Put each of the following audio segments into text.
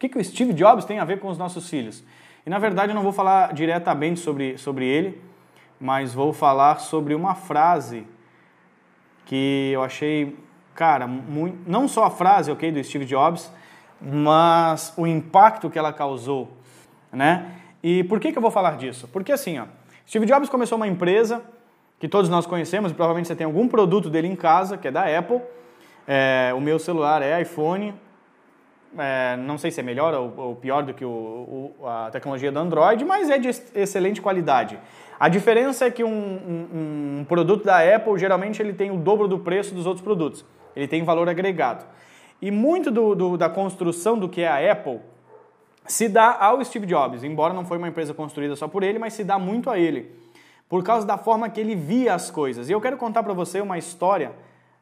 que, que o Steve Jobs tem a ver com os nossos filhos? E na verdade eu não vou falar diretamente sobre, sobre ele, mas vou falar sobre uma frase que eu achei, cara, muito, não só a frase, ok, do Steve Jobs, mas o impacto que ela causou, né? E por que, que eu vou falar disso? Porque assim, ó, Steve Jobs começou uma empresa que todos nós conhecemos, e provavelmente você tem algum produto dele em casa, que é da Apple. É, o meu celular é iPhone, é, não sei se é melhor ou, ou pior do que o, o, a tecnologia do Android, mas é de excelente qualidade. A diferença é que um, um, um, produto da Apple geralmente ele tem o dobro do preço dos outros produtos. Ele tem valor agregado. E muito do, do, da construção do que é a Apple se dá ao Steve Jobs, embora não foi uma empresa construída só por ele, mas se dá muito a ele, por causa da forma que ele via as coisas. E eu quero contar para você uma história,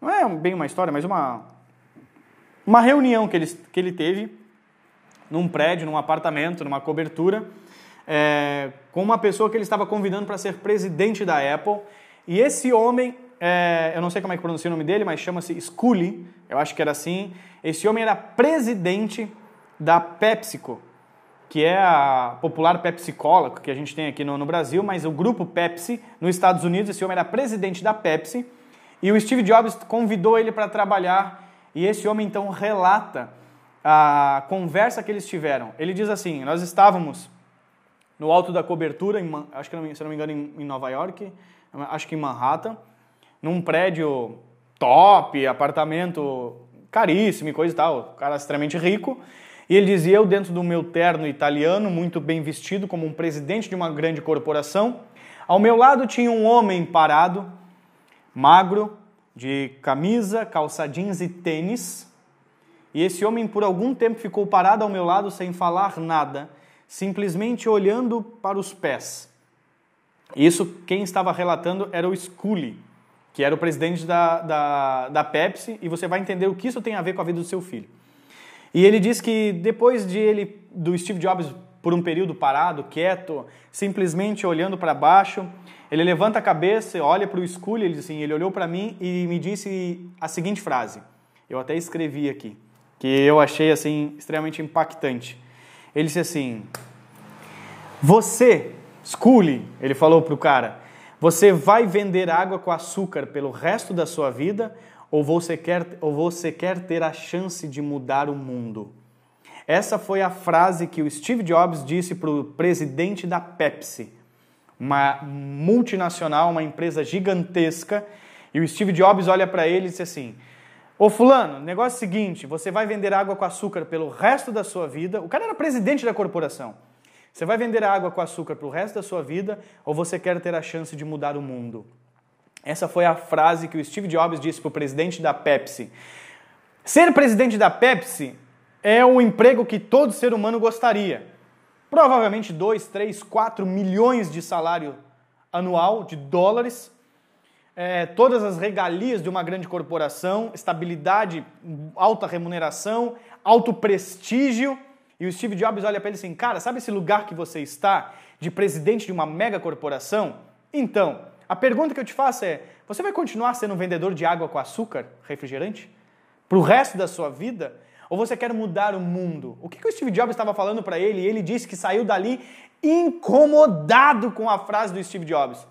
não é bem uma história, mas uma, uma reunião que ele, que ele teve num prédio, num apartamento, numa cobertura, é, com uma pessoa que ele estava convidando para ser presidente da Apple. E esse homem, é, eu não sei como é que pronuncia o nome dele, mas chama-se Scully, eu acho que era assim. Esse homem era presidente da PepsiCo, que é a popular Pepsi Cola, que a gente tem aqui no, no Brasil, mas o grupo Pepsi, nos Estados Unidos, esse homem era presidente da Pepsi, e o Steve Jobs convidou ele para trabalhar e esse homem então relata a conversa que eles tiveram. Ele diz assim: Nós estávamos no alto da cobertura, em, acho que se não me engano em, Nova York, acho que em Manhattan, num prédio top, apartamento caríssimo e coisa e tal, cara extremamente rico. E ele dizia: Eu, dentro do meu terno italiano, muito bem vestido, como um presidente de uma grande corporação, ao meu lado tinha um homem parado, magro, de camisa, calça jeans e tênis. E esse homem por algum tempo ficou parado ao meu lado sem falar nada, simplesmente olhando para os pés. Isso quem estava relatando era o Scully, que era o presidente da, da, da Pepsi, e você vai entender o que isso tem a ver com a vida do seu filho. E ele diz que depois de ele, do Steve Jobs por um período parado, quieto, simplesmente olhando para baixo, ele levanta a cabeça, olha para o escuro, ele, assim, ele olhou para mim e me disse a seguinte frase. Eu até escrevi aqui, que eu achei assim extremamente impactante. Ele disse assim: Você, Scully, ele falou para o cara, você vai vender água com açúcar pelo resto da sua vida ou você quer, ou você quer ter a chance de mudar o mundo? Essa foi a frase que o Steve Jobs disse para o presidente da Pepsi uma multinacional, uma empresa gigantesca, e o Steve Jobs olha para ele e diz assim: Ô fulano, negócio é seguinte, você vai vender água com açúcar pelo resto da sua vida. O cara era presidente da corporação. Você vai vender água com açúcar pelo resto da sua vida ou você quer ter a chance de mudar o mundo? Essa foi a frase que o Steve Jobs disse para o presidente da Pepsi. Ser presidente da Pepsi é um emprego que todo ser humano gostaria. Provavelmente 2, 3, 4 milhões de salário anual de dólares, é, todas as regalias de uma grande corporação, estabilidade, alta remuneração, alto prestígio. E o Steve Jobs olha para ele assim: Cara, sabe esse lugar que você está, de presidente de uma mega corporação? Então, a pergunta que eu te faço é: você vai continuar sendo um vendedor de água com açúcar, refrigerante, para o resto da sua vida? Ou você quer mudar o mundo? O que, que o Steve Jobs estava falando para ele? E ele disse que saiu dali incomodado com a frase do Steve Jobs.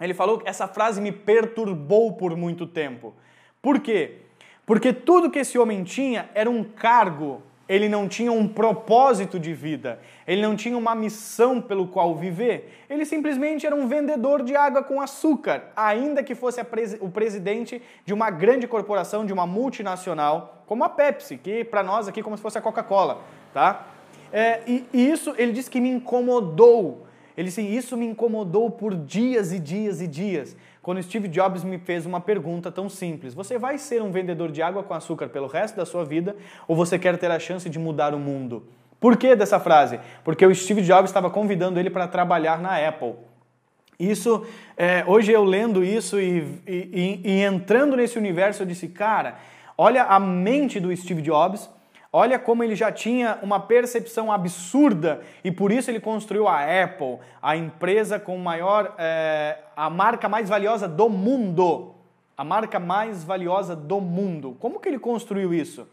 Ele falou que essa frase me perturbou por muito tempo. Por quê? Porque tudo que esse homem tinha era um cargo ele não tinha um propósito de vida, ele não tinha uma missão pelo qual viver. Ele simplesmente era um vendedor de água com açúcar, ainda que fosse pres o presidente de uma grande corporação, de uma multinacional, como a Pepsi, que para nós aqui é como se fosse a Coca-Cola, tá? É, e, e isso ele disse que me incomodou. Ele disse, isso me incomodou por dias e dias e dias quando Steve Jobs me fez uma pergunta tão simples: Você vai ser um vendedor de água com açúcar pelo resto da sua vida ou você quer ter a chance de mudar o mundo? Por que dessa frase? Porque o Steve Jobs estava convidando ele para trabalhar na Apple. Isso, é, hoje eu lendo isso e, e, e entrando nesse universo, eu disse, cara, olha a mente do Steve Jobs Olha como ele já tinha uma percepção absurda e por isso ele construiu a Apple, a empresa com maior, é, a marca mais valiosa do mundo. A marca mais valiosa do mundo. Como que ele construiu isso?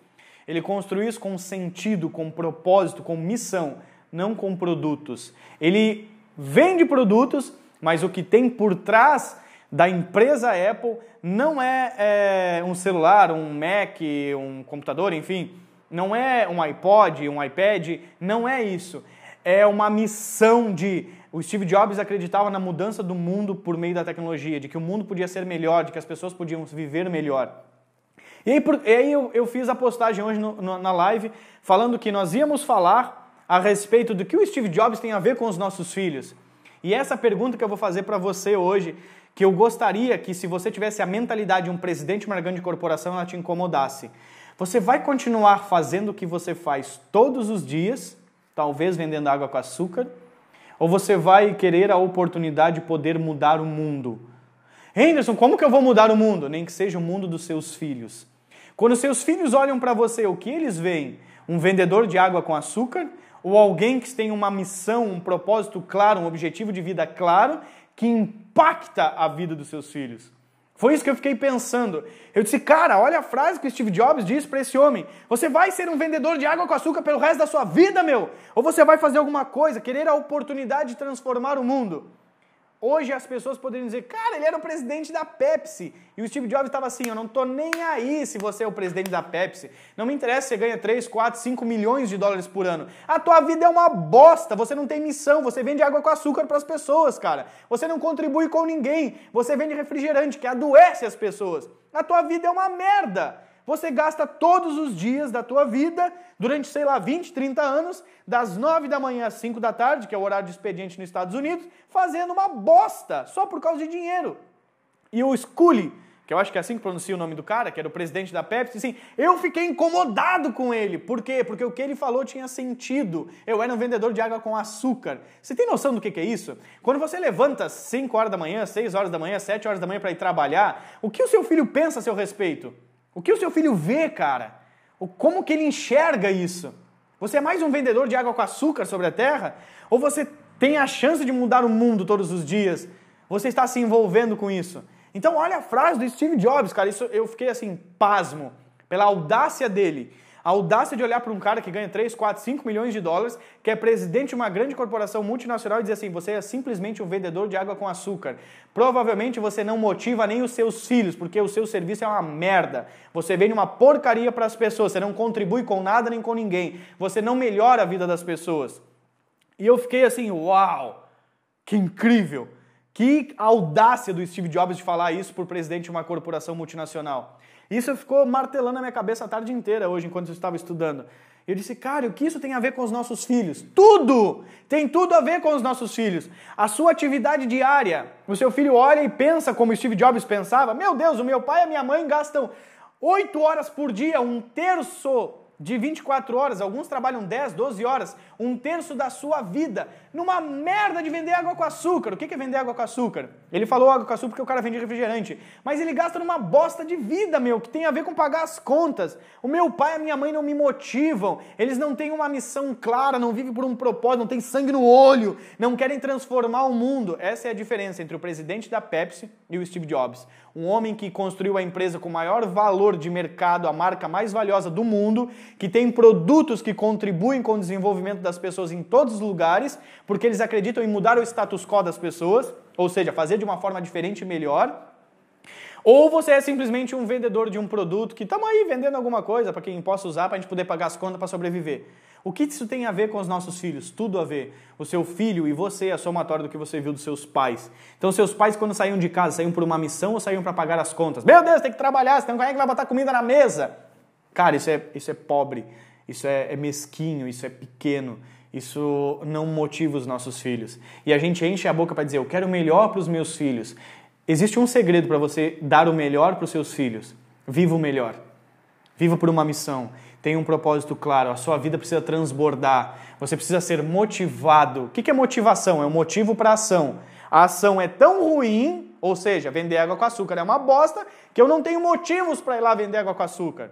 ele construiu isso com sentido, com propósito, com missão, não com produtos. Ele vende produtos, mas o que tem por trás da empresa Apple não é, é um celular, um Mac, um computador, enfim, não é um iPod, um iPad, não é isso. É uma missão de. O Steve Jobs acreditava na mudança do mundo por meio da tecnologia, de que o mundo podia ser melhor, de que as pessoas podiam viver melhor. E aí, por, e aí eu, eu, fiz a postagem hoje no, no, na live falando que nós íamos falar a respeito do que o Steve Jobs tem a ver com os nossos filhos. E essa pergunta que eu vou fazer para você hoje, que eu gostaria que se você tivesse a mentalidade de um presidente de uma grande corporação, ela te incomodasse. Você vai continuar fazendo o que você faz todos os dias, talvez vendendo água com açúcar, ou você vai querer a oportunidade de poder mudar o mundo? Henderson, como que eu vou mudar o mundo? Nem que seja o mundo dos seus filhos. Quando seus filhos olham para você, o que eles veem? Um vendedor de água com açúcar ou alguém que tem uma missão, um propósito claro, um objetivo de vida claro que impacta a vida dos seus filhos? Foi isso que eu fiquei pensando. Eu disse, cara, olha a frase que o Steve Jobs disse para esse homem: Você vai ser um vendedor de água com açúcar pelo resto da sua vida, meu? Ou você vai fazer alguma coisa, querer a oportunidade de transformar o mundo? Hoje as pessoas poderiam dizer, cara, ele era o presidente da Pepsi. E o Steve Jobs estava assim, eu não tô nem aí se você é o presidente da Pepsi. Não me interessa se você ganha 3, 4, 5 milhões de dólares por ano. A tua vida é uma bosta, você não tem missão, você vende água com açúcar para as pessoas, cara. Você não contribui com ninguém, você vende refrigerante que adoece as pessoas. A tua vida é uma merda. Você gasta todos os dias da tua vida, durante, sei lá, 20, 30 anos, das 9 da manhã às 5 da tarde, que é o horário de expediente nos Estados Unidos, fazendo uma bosta, só por causa de dinheiro. E o Scully, que eu acho que é assim que pronuncia o nome do cara, que era o presidente da Pepsi, assim, eu fiquei incomodado com ele. Por quê? Porque o que ele falou tinha sentido. Eu era um vendedor de água com açúcar. Você tem noção do que é isso? Quando você levanta 5 horas da manhã, 6 horas da manhã, 7 horas da manhã para ir trabalhar, o que o seu filho pensa a seu respeito? O que o seu filho vê, cara? O, como que ele enxerga isso? Você é mais um vendedor de água com açúcar sobre a terra? Ou você tem a chance de mudar o mundo todos os dias? Você está se envolvendo com isso? Então, olha a frase do Steve Jobs, cara. Isso eu fiquei assim, pasmo, pela audácia dele a audácia de olhar para um cara que ganha 3, 4, 5 milhões de dólares, que é presidente de uma grande corporação multinacional e dizer assim: você é simplesmente um vendedor de água com açúcar. Provavelmente você não motiva nem os seus filhos, porque o seu serviço é uma merda. Você vende uma porcaria para as pessoas, você não contribui com nada nem com ninguém. Você não melhora a vida das pessoas. E eu fiquei assim: uau, que incrível! Que audácia do Steve Jobs de falar isso por presidente de uma corporação multinacional. Isso ficou martelando na minha cabeça a tarde inteira hoje, enquanto eu estava estudando. Eu disse, cara, o que isso tem a ver com os nossos filhos? Tudo! Tem tudo a ver com os nossos filhos. A sua atividade diária. O seu filho olha e pensa como Steve Jobs pensava. Meu Deus, o meu pai e a minha mãe gastam oito horas por dia, um terço de 24 horas, alguns trabalham 10, 12 horas, um terço da sua vida, numa merda de vender água com açúcar. O que é vender água com açúcar? Ele falou água com açúcar porque o cara vende refrigerante, mas ele gasta numa bosta de vida, meu, que tem a ver com pagar as contas. O meu pai e a minha mãe não me motivam, eles não têm uma missão clara, não vivem por um propósito, não têm sangue no olho, não querem transformar o mundo. Essa é a diferença entre o presidente da Pepsi e o Steve Jobs. Um homem que construiu a empresa com maior valor de mercado, a marca mais valiosa do mundo, que tem produtos que contribuem com o desenvolvimento das pessoas em todos os lugares, porque eles acreditam em mudar o status quo das pessoas, ou seja, fazer de uma forma diferente e melhor. Ou você é simplesmente um vendedor de um produto que estamos aí vendendo alguma coisa para quem possa usar para a gente poder pagar as contas para sobreviver. O que isso tem a ver com os nossos filhos? Tudo a ver. O seu filho e você é a somatória do que você viu dos seus pais. Então, seus pais, quando saíam de casa, saíam por uma missão ou saíam para pagar as contas? Meu Deus, tem que trabalhar, senão quem é que vai botar comida na mesa? Cara, isso é, isso é pobre, isso é, é mesquinho, isso é pequeno, isso não motiva os nossos filhos. E a gente enche a boca para dizer, eu quero o melhor para os meus filhos. Existe um segredo para você dar o melhor para os seus filhos. Viva o melhor. Viva por uma missão. Tenha um propósito claro. A sua vida precisa transbordar. Você precisa ser motivado. O que é motivação? É um motivo para ação. A ação é tão ruim, ou seja, vender água com açúcar é uma bosta, que eu não tenho motivos para ir lá vender água com açúcar.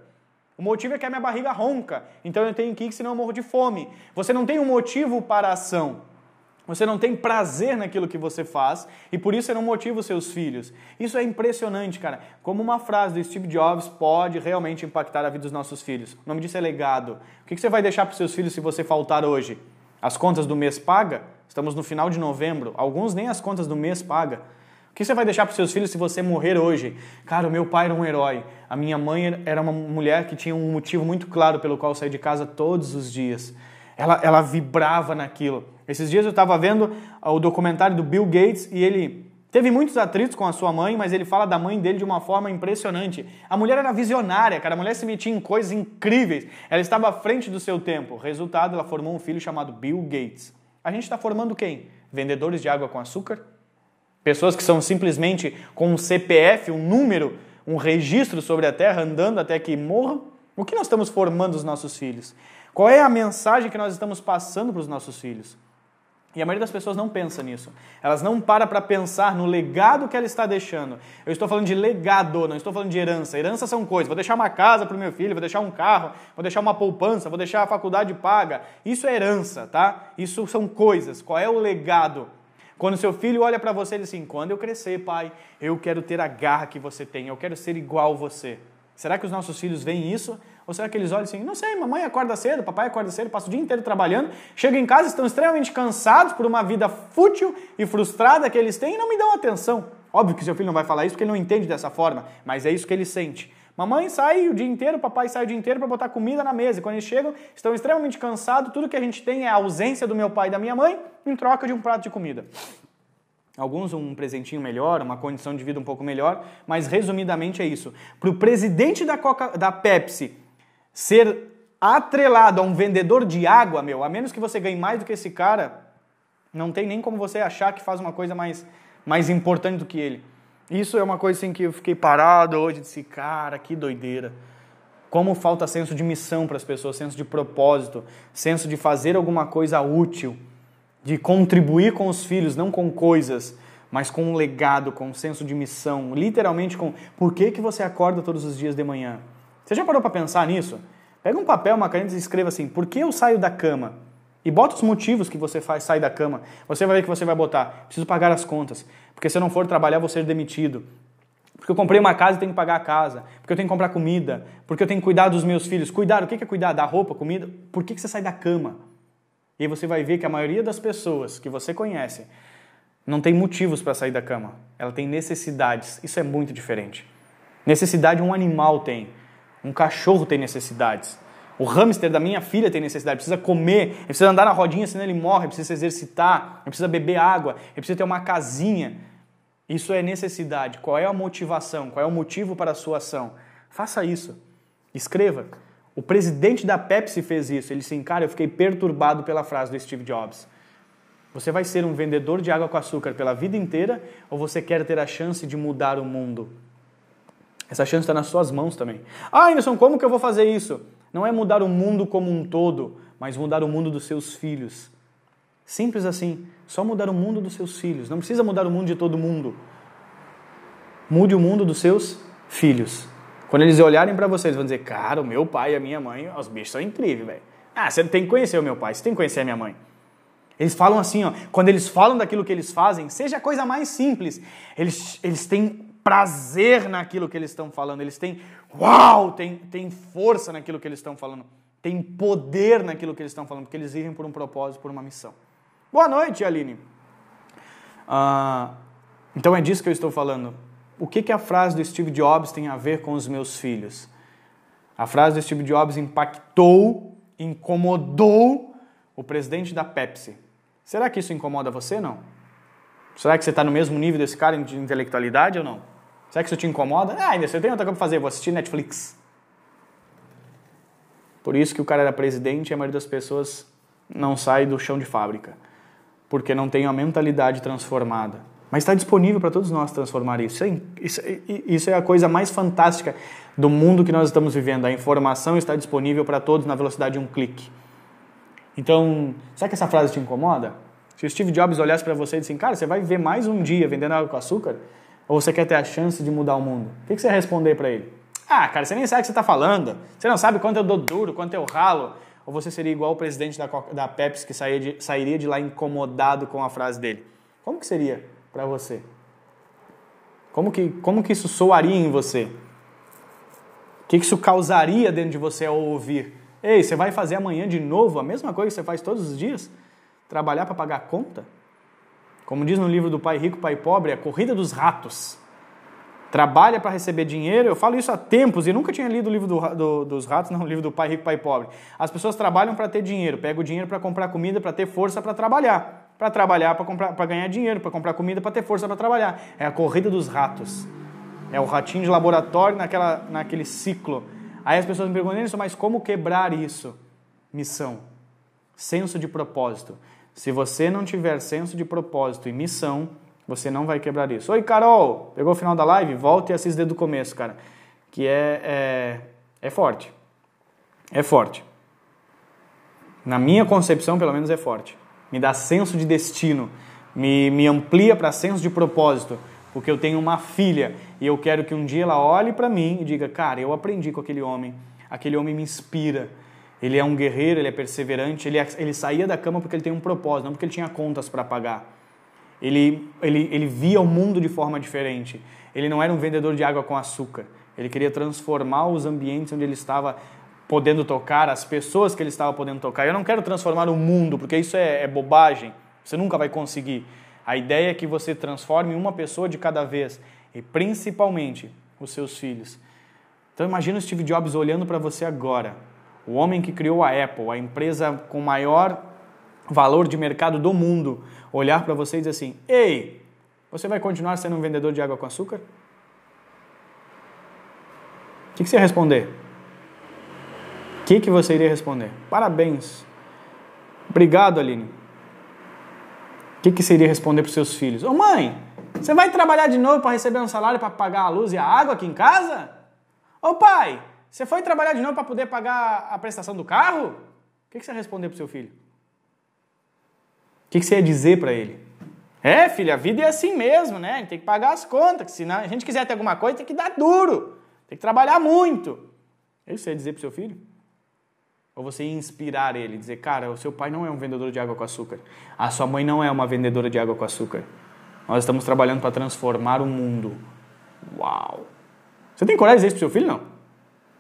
O motivo é que a minha barriga ronca, então eu tenho que ir, senão eu morro de fome. Você não tem um motivo para a ação. Você não tem prazer naquilo que você faz e por isso você não motiva os seus filhos. Isso é impressionante, cara. Como uma frase do Steve Jobs pode realmente impactar a vida dos nossos filhos. O nome disso é legado. O que você vai deixar para os seus filhos se você faltar hoje? As contas do mês paga? Estamos no final de novembro. Alguns nem as contas do mês paga. O que você vai deixar para seus filhos se você morrer hoje? Cara, o meu pai era um herói. A minha mãe era uma mulher que tinha um motivo muito claro pelo qual sair de casa todos os dias. Ela, ela vibrava naquilo. Esses dias eu estava vendo o documentário do Bill Gates e ele teve muitos atritos com a sua mãe, mas ele fala da mãe dele de uma forma impressionante. A mulher era visionária, cara. A mulher se metia em coisas incríveis. Ela estava à frente do seu tempo. Resultado, ela formou um filho chamado Bill Gates. A gente está formando quem? Vendedores de água com açúcar? Pessoas que são simplesmente com um CPF, um número, um registro sobre a terra, andando até que morram? O que nós estamos formando os nossos filhos? Qual é a mensagem que nós estamos passando para os nossos filhos? E a maioria das pessoas não pensa nisso. Elas não param para pensar no legado que ela está deixando. Eu estou falando de legado, não estou falando de herança. Herança são coisas. Vou deixar uma casa para o meu filho, vou deixar um carro, vou deixar uma poupança, vou deixar a faculdade paga. Isso é herança, tá? Isso são coisas. Qual é o legado? Quando seu filho olha para você e diz assim: quando eu crescer, pai, eu quero ter a garra que você tem, eu quero ser igual você. Será que os nossos filhos veem isso? Ou será que eles olham assim, não sei, mamãe acorda cedo, papai acorda cedo, passa o dia inteiro trabalhando, chega em casa, estão extremamente cansados por uma vida fútil e frustrada que eles têm e não me dão atenção. Óbvio que seu filho não vai falar isso porque ele não entende dessa forma, mas é isso que ele sente. Mamãe sai o dia inteiro, papai sai o dia inteiro para botar comida na mesa. E quando eles chegam, estão extremamente cansados, tudo que a gente tem é a ausência do meu pai e da minha mãe em troca de um prato de comida. Alguns um presentinho melhor, uma condição de vida um pouco melhor, mas resumidamente é isso. Para o presidente da, Coca, da Pepsi ser atrelado a um vendedor de água, meu, a menos que você ganhe mais do que esse cara, não tem nem como você achar que faz uma coisa mais, mais importante do que ele. Isso é uma coisa assim que eu fiquei parado hoje, disse, cara, que doideira. Como falta senso de missão para as pessoas, senso de propósito, senso de fazer alguma coisa útil, de contribuir com os filhos, não com coisas, mas com um legado, com um senso de missão, literalmente com por que, que você acorda todos os dias de manhã? Você já parou para pensar nisso? Pega um papel, uma caneta e escreva assim: por que eu saio da cama? E bota os motivos que você faz sair da cama. Você vai ver que você vai botar: preciso pagar as contas. Porque se eu não for trabalhar, vou ser demitido. Porque eu comprei uma casa e tenho que pagar a casa. Porque eu tenho que comprar comida. Porque eu tenho que cuidar dos meus filhos. Cuidar, o que é cuidar? Da roupa, comida? Por que você sai da cama? E aí você vai ver que a maioria das pessoas que você conhece não tem motivos para sair da cama. Ela tem necessidades. Isso é muito diferente. Necessidade um animal tem. Um cachorro tem necessidades. O hamster da minha filha tem necessidade, precisa comer, precisa andar na rodinha, senão ele morre, precisa se exercitar, precisa beber água, ele precisa ter uma casinha. Isso é necessidade. Qual é a motivação? Qual é o motivo para a sua ação? Faça isso. Escreva. O presidente da Pepsi fez isso. Ele disse: Cara, eu fiquei perturbado pela frase do Steve Jobs. Você vai ser um vendedor de água com açúcar pela vida inteira ou você quer ter a chance de mudar o mundo? Essa chance está nas suas mãos também. Ah, Anderson, como que eu vou fazer isso? Não é mudar o mundo como um todo, mas mudar o mundo dos seus filhos. Simples assim. Só mudar o mundo dos seus filhos. Não precisa mudar o mundo de todo mundo. Mude o mundo dos seus filhos. Quando eles olharem para vocês, vão dizer: Cara, o meu pai e a minha mãe, os bichos são incríveis, velho. Ah, você tem que conhecer o meu pai, você tem que conhecer a minha mãe. Eles falam assim, ó, quando eles falam daquilo que eles fazem, seja a coisa mais simples, eles, eles têm prazer naquilo que eles estão falando, eles têm, uau, tem, tem força naquilo que eles estão falando, tem poder naquilo que eles estão falando, porque eles vivem por um propósito, por uma missão. Boa noite, Aline. Ah, então é disso que eu estou falando. O que, que a frase do Steve Jobs tem a ver com os meus filhos? A frase do Steve Jobs impactou, incomodou o presidente da Pepsi. Será que isso incomoda você, não? Será que você está no mesmo nível desse cara de intelectualidade ou não? Será que isso te incomoda? Ah, ainda você tem outra coisa para fazer, vou assistir Netflix. Por isso que o cara era presidente e a maioria das pessoas não sai do chão de fábrica. Porque não tem a mentalidade transformada. Mas está disponível para todos nós transformar isso. Isso é, isso é a coisa mais fantástica do mundo que nós estamos vivendo. A informação está disponível para todos na velocidade de um clique. Então, será que essa frase te incomoda? Se o Steve Jobs olhasse para você e dissesse, cara, você vai viver mais um dia vendendo água com açúcar? Ou você quer ter a chance de mudar o mundo? O que você ia responder para ele? Ah, cara, você nem sabe o que você está falando. Você não sabe quanto eu dou duro, quanto eu ralo. Ou você seria igual o presidente da, da Pepsi que sairia de, sairia de lá incomodado com a frase dele? Como que seria para você? Como que, como que isso soaria em você? O que isso causaria dentro de você ao ouvir? Ei, você vai fazer amanhã de novo a mesma coisa que você faz todos os dias? Trabalhar para pagar a conta? Como diz no livro do Pai Rico, Pai Pobre, a corrida dos ratos. Trabalha para receber dinheiro. Eu falo isso há tempos e nunca tinha lido o livro do, do, dos ratos, não, o livro do Pai Rico, Pai Pobre. As pessoas trabalham para ter dinheiro, pegam o dinheiro para comprar comida, para ter força para trabalhar para trabalhar, para ganhar dinheiro, para comprar comida, para ter força para trabalhar. É a corrida dos ratos. É o ratinho de laboratório naquela, naquele ciclo. Aí as pessoas me perguntam, mas como quebrar isso? Missão. Senso de propósito. Se você não tiver senso de propósito e missão, você não vai quebrar isso. Oi, Carol! Pegou o final da live? Volta e assiste desde o começo, cara. Que é, é, é forte. É forte. Na minha concepção, pelo menos, é forte me dá senso de destino, me, me amplia para senso de propósito, porque eu tenho uma filha e eu quero que um dia ela olhe para mim e diga: Cara, eu aprendi com aquele homem, aquele homem me inspira. Ele é um guerreiro, ele é perseverante, ele, ele saía da cama porque ele tem um propósito, não porque ele tinha contas para pagar. Ele, ele, ele via o mundo de forma diferente. Ele não era um vendedor de água com açúcar. Ele queria transformar os ambientes onde ele estava podendo tocar, as pessoas que ele estava podendo tocar. Eu não quero transformar o mundo, porque isso é, é bobagem. Você nunca vai conseguir. A ideia é que você transforme uma pessoa de cada vez, e principalmente os seus filhos. Então imagina o Steve Jobs olhando para você agora, o homem que criou a Apple, a empresa com maior valor de mercado do mundo, olhar para você e dizer assim: "Ei, você vai continuar sendo um vendedor de água com açúcar?" O que você ia responder? que, que você iria responder? Parabéns. Obrigado, Aline. O que, que você iria responder para os seus filhos? Ô mãe, você vai trabalhar de novo para receber um salário para pagar a luz e a água aqui em casa? Ô pai, você foi trabalhar de novo para poder pagar a prestação do carro? O que, que você ia responder para seu filho? O que, que você ia dizer para ele? É, filho, a vida é assim mesmo, né? A gente tem que pagar as contas, se a gente quiser ter alguma coisa, tem que dar duro, tem que trabalhar muito. É isso que você ia dizer para seu filho? Ou você inspirar ele, dizer, cara, o seu pai não é um vendedor de água com açúcar. A sua mãe não é uma vendedora de água com açúcar. Nós estamos trabalhando para transformar o mundo. Uau! Você tem coragem de dizer isso pro seu filho, não?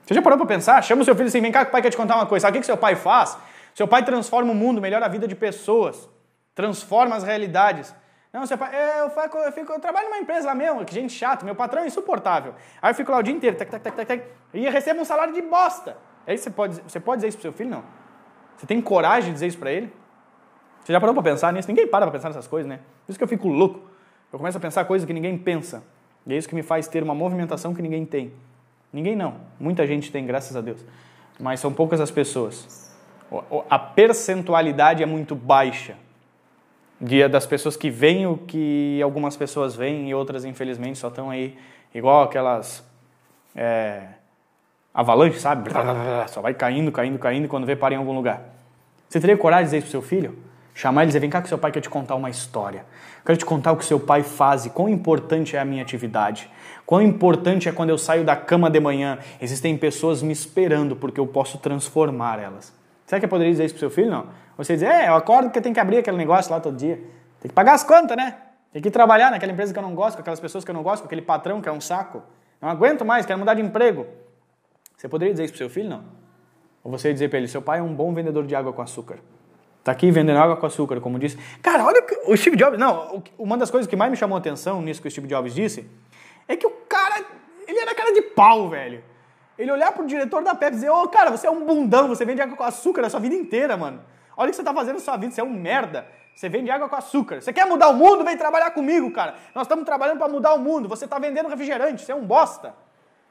Você já parou para pensar? Chama o seu filho assim, vem cá que o pai quer te contar uma coisa. Sabe o que, que seu pai faz? Seu pai transforma o mundo, melhora a vida de pessoas, transforma as realidades. Não, seu pai, eu, eu, eu, fico, eu trabalho numa empresa lá mesmo, que gente chata, meu patrão é insuportável. Aí eu fico lá o dia inteiro, tac, tac, tac, tac, tac, e recebo um salário de bosta. Aí você pode, você pode dizer isso pro seu filho? Não. Você tem coragem de dizer isso para ele? Você já parou para pensar nisso? Ninguém para para pensar nessas coisas, né? Por isso que eu fico louco. Eu começo a pensar coisas que ninguém pensa. E é isso que me faz ter uma movimentação que ninguém tem. Ninguém não. Muita gente tem, graças a Deus. Mas são poucas as pessoas. A percentualidade é muito baixa das pessoas que veem o que algumas pessoas veem e outras, infelizmente, só estão aí igual aquelas. É, avalanche, sabe? Só vai caindo, caindo, caindo quando vê, para em algum lugar. Você teria coragem de dizer isso pro seu filho? Chamar e dizer, vem cá que seu pai quer te contar uma história. quero te contar o que seu pai faz e quão importante é a minha atividade. Quão importante é quando eu saio da cama de manhã. Existem pessoas me esperando porque eu posso transformar elas. Será que eu poderia dizer isso pro seu filho? Não. Você dizer, é, eu acordo porque tem que abrir aquele negócio lá todo dia. Tem que pagar as contas, né? Tem que trabalhar naquela empresa que eu não gosto, com aquelas pessoas que eu não gosto, com aquele patrão que é um saco. Não aguento mais, quero mudar de emprego. Você poderia dizer isso para seu filho? Não. Ou você dizer para ele: seu pai é um bom vendedor de água com açúcar. Tá aqui vendendo água com açúcar, como disse. Cara, olha o Steve Jobs. Não, uma das coisas que mais me chamou a atenção nisso que o Steve Jobs disse é que o cara, ele era cara de pau, velho. Ele olhar pro diretor da Pepsi e dizer: Ô, oh, cara, você é um bundão, você vende água com açúcar a sua vida inteira, mano. Olha o que você tá fazendo na sua vida, você é um merda. Você vende água com açúcar. Você quer mudar o mundo? Vem trabalhar comigo, cara. Nós estamos trabalhando para mudar o mundo. Você tá vendendo refrigerante, você é um bosta.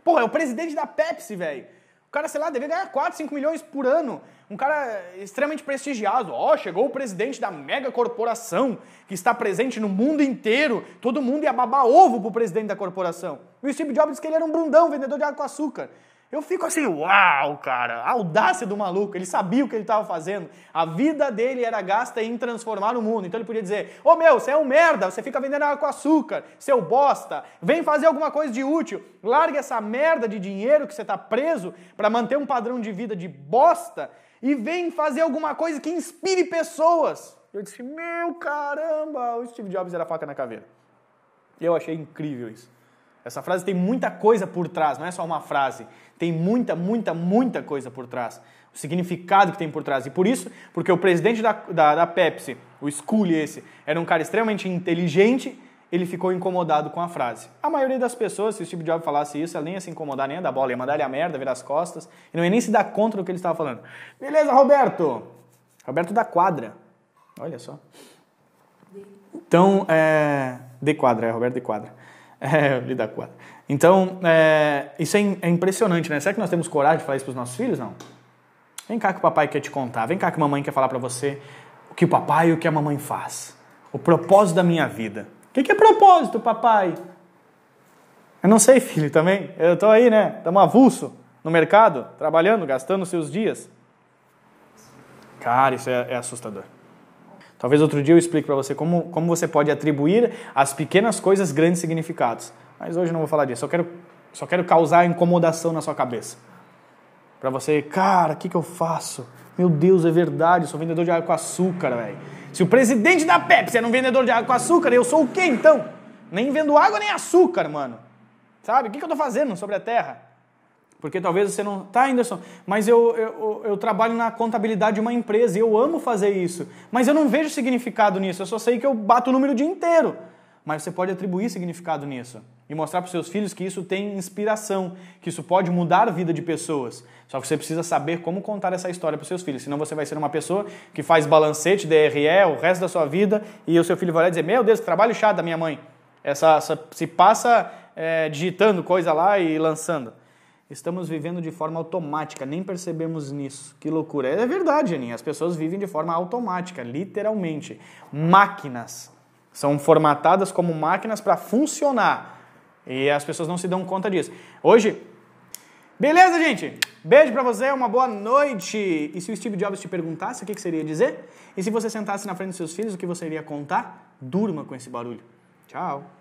Porra, é o presidente da Pepsi, velho. O cara, sei lá, deve ganhar 4, 5 milhões por ano. Um cara extremamente prestigiado. Ó, oh, chegou o presidente da mega corporação que está presente no mundo inteiro. Todo mundo ia babar ovo pro presidente da corporação. E o Steve Jobs disse que ele era um bundão, vendedor de água com açúcar. Eu fico assim, uau, cara, a audácia do maluco, ele sabia o que ele estava fazendo. A vida dele era gasta em transformar o mundo. Então ele podia dizer: Ô oh, meu, você é um merda, você fica vendendo água com açúcar, seu bosta, vem fazer alguma coisa de útil, larga essa merda de dinheiro que você está preso para manter um padrão de vida de bosta e vem fazer alguma coisa que inspire pessoas. Eu disse, meu caramba, o Steve Jobs era faca na caveira. Eu achei incrível isso. Essa frase tem muita coisa por trás, não é só uma frase. Tem muita, muita, muita coisa por trás. O significado que tem por trás. E por isso, porque o presidente da, da, da Pepsi, o Scully esse, era um cara extremamente inteligente, ele ficou incomodado com a frase. A maioria das pessoas, se o Steve Jobs falasse isso, ela nem ia se incomodar, nem ia dar bola, ia mandar ele a merda, virar as costas, e não ia nem se dar conta do que ele estava falando. Beleza, Roberto? Roberto da Quadra. Olha só. Então, é... De Quadra, é Roberto de Quadra. É, ali da Quadra. Então, é... isso é, é impressionante, né? Será que nós temos coragem de falar isso para os nossos filhos? Não. Vem cá que o papai quer te contar, vem cá que a mamãe quer falar para você o que o papai e o que a mamãe faz. O propósito da minha vida. O que, que é propósito, papai? Eu não sei, filho, também. Eu estou aí, né? Estamos avulso no mercado, trabalhando, gastando seus dias. Cara, isso é, é assustador. Talvez outro dia eu explique para você como, como você pode atribuir às pequenas coisas grandes significados. Mas hoje não vou falar disso. Só quero, só quero causar incomodação na sua cabeça. Para você, cara, o que, que eu faço? Meu Deus, é verdade, eu sou vendedor de água com açúcar, velho. Se o presidente da Pepsi era um vendedor de água com açúcar, eu sou o quê então? Nem vendo água nem açúcar, mano. Sabe? O que, que eu estou fazendo sobre a terra? Porque talvez você não. Tá, Anderson, mas eu, eu, eu trabalho na contabilidade de uma empresa e eu amo fazer isso. Mas eu não vejo significado nisso, eu só sei que eu bato o número o dia inteiro. Mas você pode atribuir significado nisso e mostrar para os seus filhos que isso tem inspiração, que isso pode mudar a vida de pessoas. Só que você precisa saber como contar essa história para os seus filhos, senão você vai ser uma pessoa que faz balancete, DRE, o resto da sua vida e o seu filho vai lá dizer: Meu Deus, que trabalho chato da minha mãe. Essa, essa se passa é, digitando coisa lá e lançando. Estamos vivendo de forma automática, nem percebemos nisso. Que loucura. É verdade, Janinha, as pessoas vivem de forma automática, literalmente. Máquinas são formatadas como máquinas para funcionar. E as pessoas não se dão conta disso. Hoje, beleza, gente? Beijo para você, uma boa noite. E se o Steve Jobs te perguntasse, o que, que iria dizer? E se você sentasse na frente dos seus filhos, o que você iria contar? Durma com esse barulho. Tchau.